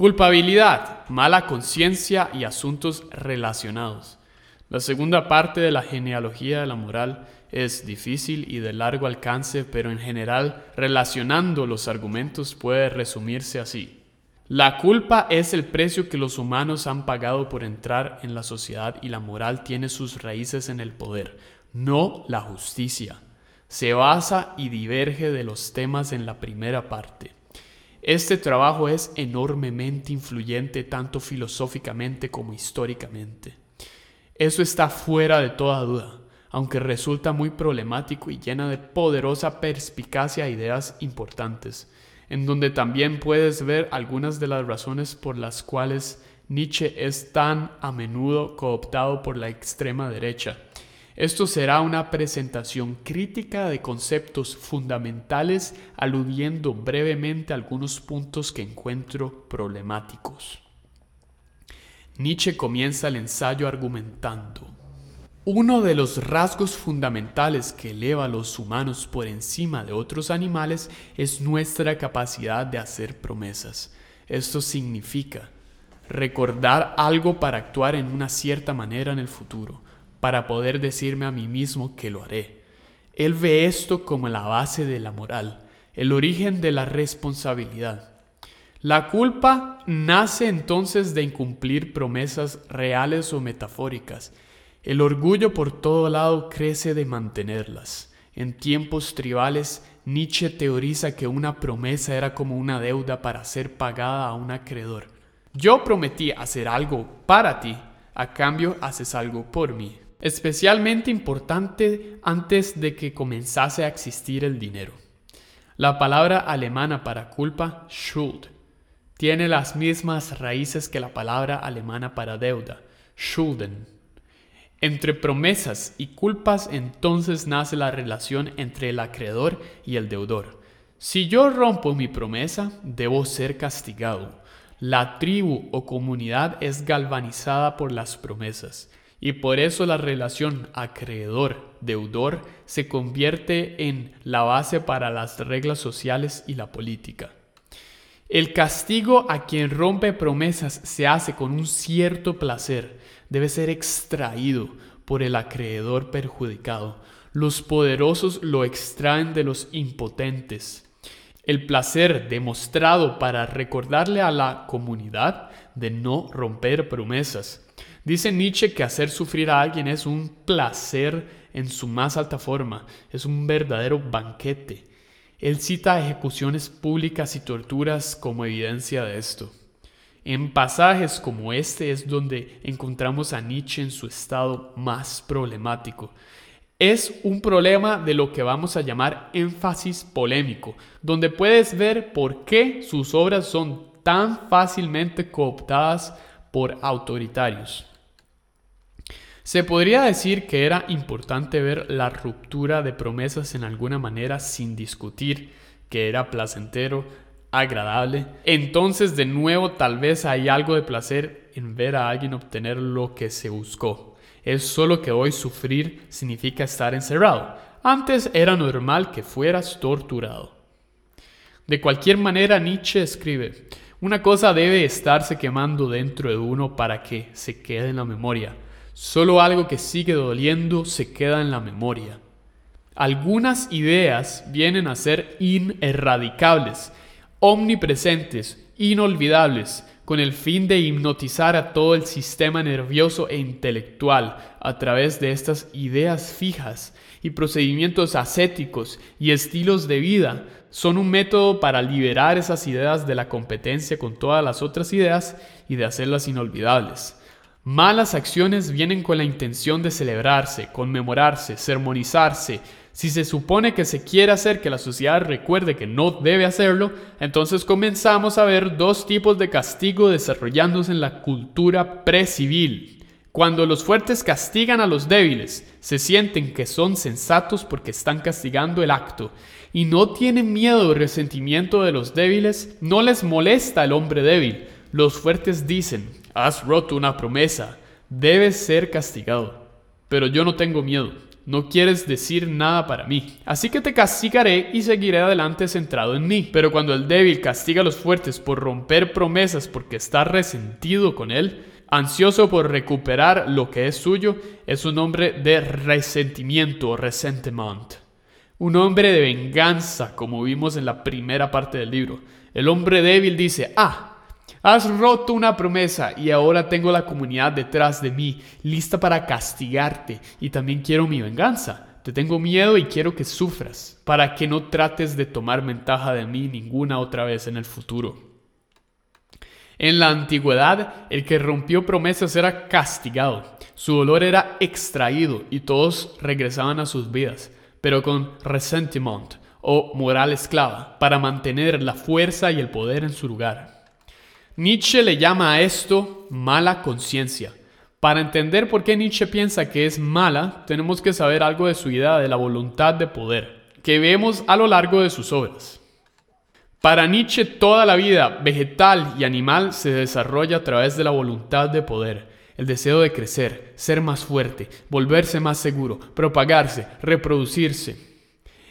Culpabilidad, mala conciencia y asuntos relacionados. La segunda parte de la genealogía de la moral es difícil y de largo alcance, pero en general, relacionando los argumentos puede resumirse así. La culpa es el precio que los humanos han pagado por entrar en la sociedad y la moral tiene sus raíces en el poder, no la justicia. Se basa y diverge de los temas en la primera parte. Este trabajo es enormemente influyente tanto filosóficamente como históricamente. Eso está fuera de toda duda, aunque resulta muy problemático y llena de poderosa perspicacia e ideas importantes, en donde también puedes ver algunas de las razones por las cuales Nietzsche es tan a menudo cooptado por la extrema derecha esto será una presentación crítica de conceptos fundamentales aludiendo brevemente a algunos puntos que encuentro problemáticos. Nietzsche comienza el ensayo argumentando. Uno de los rasgos fundamentales que eleva a los humanos por encima de otros animales es nuestra capacidad de hacer promesas. Esto significa recordar algo para actuar en una cierta manera en el futuro para poder decirme a mí mismo que lo haré. Él ve esto como la base de la moral, el origen de la responsabilidad. La culpa nace entonces de incumplir promesas reales o metafóricas. El orgullo por todo lado crece de mantenerlas. En tiempos tribales, Nietzsche teoriza que una promesa era como una deuda para ser pagada a un acreedor. Yo prometí hacer algo para ti, a cambio haces algo por mí especialmente importante antes de que comenzase a existir el dinero. La palabra alemana para culpa, Schuld, tiene las mismas raíces que la palabra alemana para deuda, Schulden. Entre promesas y culpas entonces nace la relación entre el acreedor y el deudor. Si yo rompo mi promesa, debo ser castigado. La tribu o comunidad es galvanizada por las promesas. Y por eso la relación acreedor-deudor se convierte en la base para las reglas sociales y la política. El castigo a quien rompe promesas se hace con un cierto placer, debe ser extraído por el acreedor perjudicado. Los poderosos lo extraen de los impotentes. El placer demostrado para recordarle a la comunidad de no romper promesas Dice Nietzsche que hacer sufrir a alguien es un placer en su más alta forma, es un verdadero banquete. Él cita ejecuciones públicas y torturas como evidencia de esto. En pasajes como este es donde encontramos a Nietzsche en su estado más problemático. Es un problema de lo que vamos a llamar énfasis polémico, donde puedes ver por qué sus obras son tan fácilmente cooptadas por autoritarios. Se podría decir que era importante ver la ruptura de promesas en alguna manera sin discutir que era placentero, agradable. Entonces de nuevo tal vez hay algo de placer en ver a alguien obtener lo que se buscó. Es solo que hoy sufrir significa estar encerrado. Antes era normal que fueras torturado. De cualquier manera, Nietzsche escribe, una cosa debe estarse quemando dentro de uno para que se quede en la memoria Solo algo que sigue doliendo se queda en la memoria. Algunas ideas vienen a ser inerradicables, omnipresentes, inolvidables, con el fin de hipnotizar a todo el sistema nervioso e intelectual a través de estas ideas fijas y procedimientos ascéticos y estilos de vida son un método para liberar esas ideas de la competencia con todas las otras ideas y de hacerlas inolvidables. Malas acciones vienen con la intención de celebrarse, conmemorarse, sermonizarse. Si se supone que se quiere hacer que la sociedad recuerde que no debe hacerlo, entonces comenzamos a ver dos tipos de castigo desarrollándose en la cultura precivil. Cuando los fuertes castigan a los débiles, se sienten que son sensatos porque están castigando el acto y no tienen miedo o resentimiento de los débiles, no les molesta el hombre débil. Los fuertes dicen, Has roto una promesa, debes ser castigado. Pero yo no tengo miedo, no quieres decir nada para mí. Así que te castigaré y seguiré adelante centrado en mí. Pero cuando el débil castiga a los fuertes por romper promesas porque está resentido con él, ansioso por recuperar lo que es suyo, es un hombre de resentimiento o resentiment. Un hombre de venganza, como vimos en la primera parte del libro. El hombre débil dice, ah, Has roto una promesa y ahora tengo la comunidad detrás de mí, lista para castigarte y también quiero mi venganza. Te tengo miedo y quiero que sufras, para que no trates de tomar ventaja de mí ninguna otra vez en el futuro. En la antigüedad, el que rompió promesas era castigado, su dolor era extraído y todos regresaban a sus vidas, pero con resentiment o moral esclava, para mantener la fuerza y el poder en su lugar. Nietzsche le llama a esto mala conciencia. Para entender por qué Nietzsche piensa que es mala, tenemos que saber algo de su idea de la voluntad de poder, que vemos a lo largo de sus obras. Para Nietzsche toda la vida vegetal y animal se desarrolla a través de la voluntad de poder, el deseo de crecer, ser más fuerte, volverse más seguro, propagarse, reproducirse.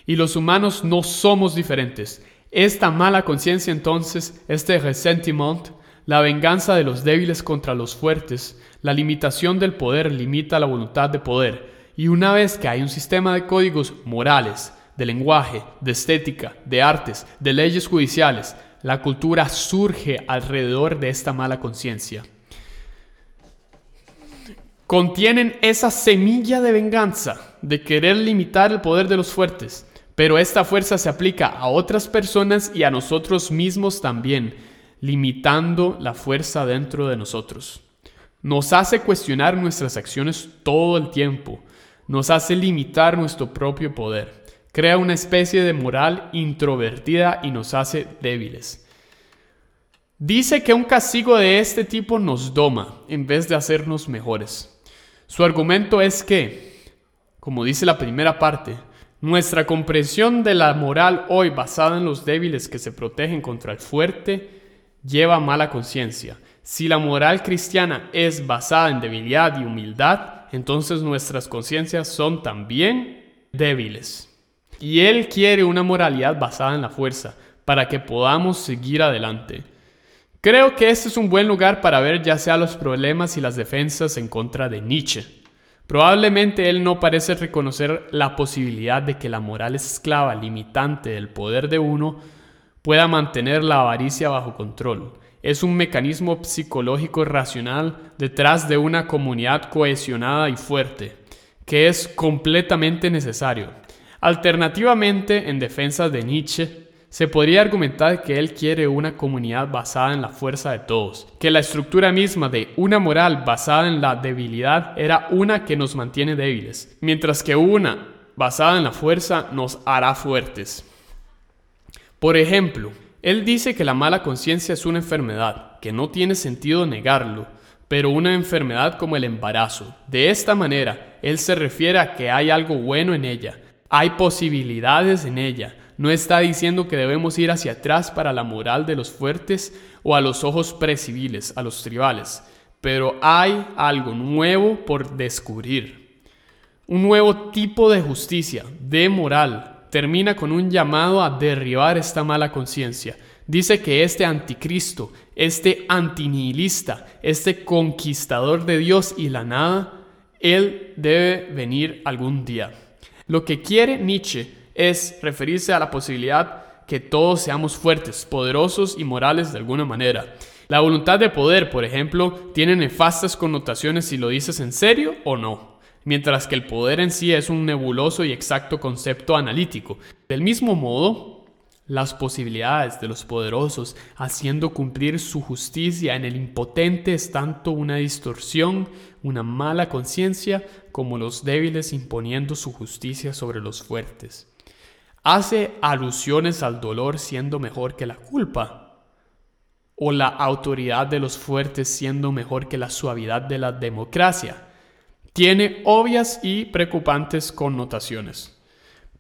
Y los humanos no somos diferentes. Esta mala conciencia entonces, este resentiment, la venganza de los débiles contra los fuertes, la limitación del poder limita la voluntad de poder, y una vez que hay un sistema de códigos morales, de lenguaje, de estética, de artes, de leyes judiciales, la cultura surge alrededor de esta mala conciencia. Contienen esa semilla de venganza, de querer limitar el poder de los fuertes, pero esta fuerza se aplica a otras personas y a nosotros mismos también, limitando la fuerza dentro de nosotros. Nos hace cuestionar nuestras acciones todo el tiempo, nos hace limitar nuestro propio poder, crea una especie de moral introvertida y nos hace débiles. Dice que un castigo de este tipo nos doma en vez de hacernos mejores. Su argumento es que, como dice la primera parte, nuestra comprensión de la moral hoy basada en los débiles que se protegen contra el fuerte lleva mala conciencia. Si la moral cristiana es basada en debilidad y humildad, entonces nuestras conciencias son también débiles. Y Él quiere una moralidad basada en la fuerza, para que podamos seguir adelante. Creo que este es un buen lugar para ver ya sea los problemas y las defensas en contra de Nietzsche. Probablemente él no parece reconocer la posibilidad de que la moral esclava limitante del poder de uno pueda mantener la avaricia bajo control. Es un mecanismo psicológico racional detrás de una comunidad cohesionada y fuerte, que es completamente necesario. Alternativamente, en defensa de Nietzsche, se podría argumentar que él quiere una comunidad basada en la fuerza de todos, que la estructura misma de una moral basada en la debilidad era una que nos mantiene débiles, mientras que una basada en la fuerza nos hará fuertes. Por ejemplo, él dice que la mala conciencia es una enfermedad, que no tiene sentido negarlo, pero una enfermedad como el embarazo. De esta manera, él se refiere a que hay algo bueno en ella, hay posibilidades en ella, no está diciendo que debemos ir hacia atrás para la moral de los fuertes o a los ojos preciviles, a los tribales, pero hay algo nuevo por descubrir. Un nuevo tipo de justicia, de moral, termina con un llamado a derribar esta mala conciencia. Dice que este anticristo, este antinihilista, este conquistador de Dios y la nada, él debe venir algún día. Lo que quiere Nietzsche es referirse a la posibilidad que todos seamos fuertes, poderosos y morales de alguna manera. La voluntad de poder, por ejemplo, tiene nefastas connotaciones si lo dices en serio o no, mientras que el poder en sí es un nebuloso y exacto concepto analítico. Del mismo modo, las posibilidades de los poderosos haciendo cumplir su justicia en el impotente es tanto una distorsión, una mala conciencia, como los débiles imponiendo su justicia sobre los fuertes hace alusiones al dolor siendo mejor que la culpa, o la autoridad de los fuertes siendo mejor que la suavidad de la democracia. Tiene obvias y preocupantes connotaciones.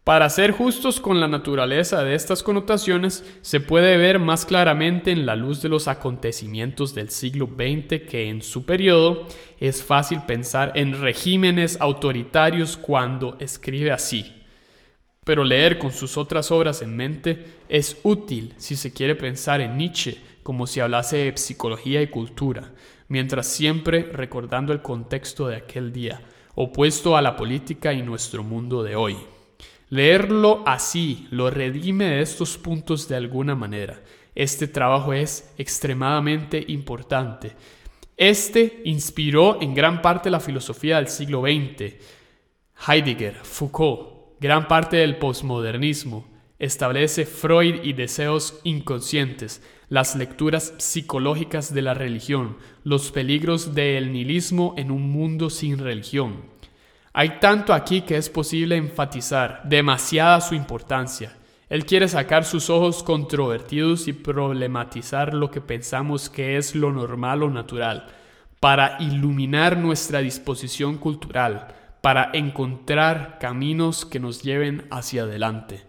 Para ser justos con la naturaleza de estas connotaciones, se puede ver más claramente en la luz de los acontecimientos del siglo XX que en su periodo es fácil pensar en regímenes autoritarios cuando escribe así. Pero leer con sus otras obras en mente es útil si se quiere pensar en Nietzsche como si hablase de psicología y cultura, mientras siempre recordando el contexto de aquel día, opuesto a la política y nuestro mundo de hoy. Leerlo así lo redime de estos puntos de alguna manera. Este trabajo es extremadamente importante. Este inspiró en gran parte la filosofía del siglo XX. Heidegger, Foucault, gran parte del posmodernismo, establece Freud y deseos inconscientes, las lecturas psicológicas de la religión, los peligros del nihilismo en un mundo sin religión. Hay tanto aquí que es posible enfatizar demasiada su importancia. Él quiere sacar sus ojos controvertidos y problematizar lo que pensamos que es lo normal o natural, para iluminar nuestra disposición cultural, para encontrar caminos que nos lleven hacia adelante.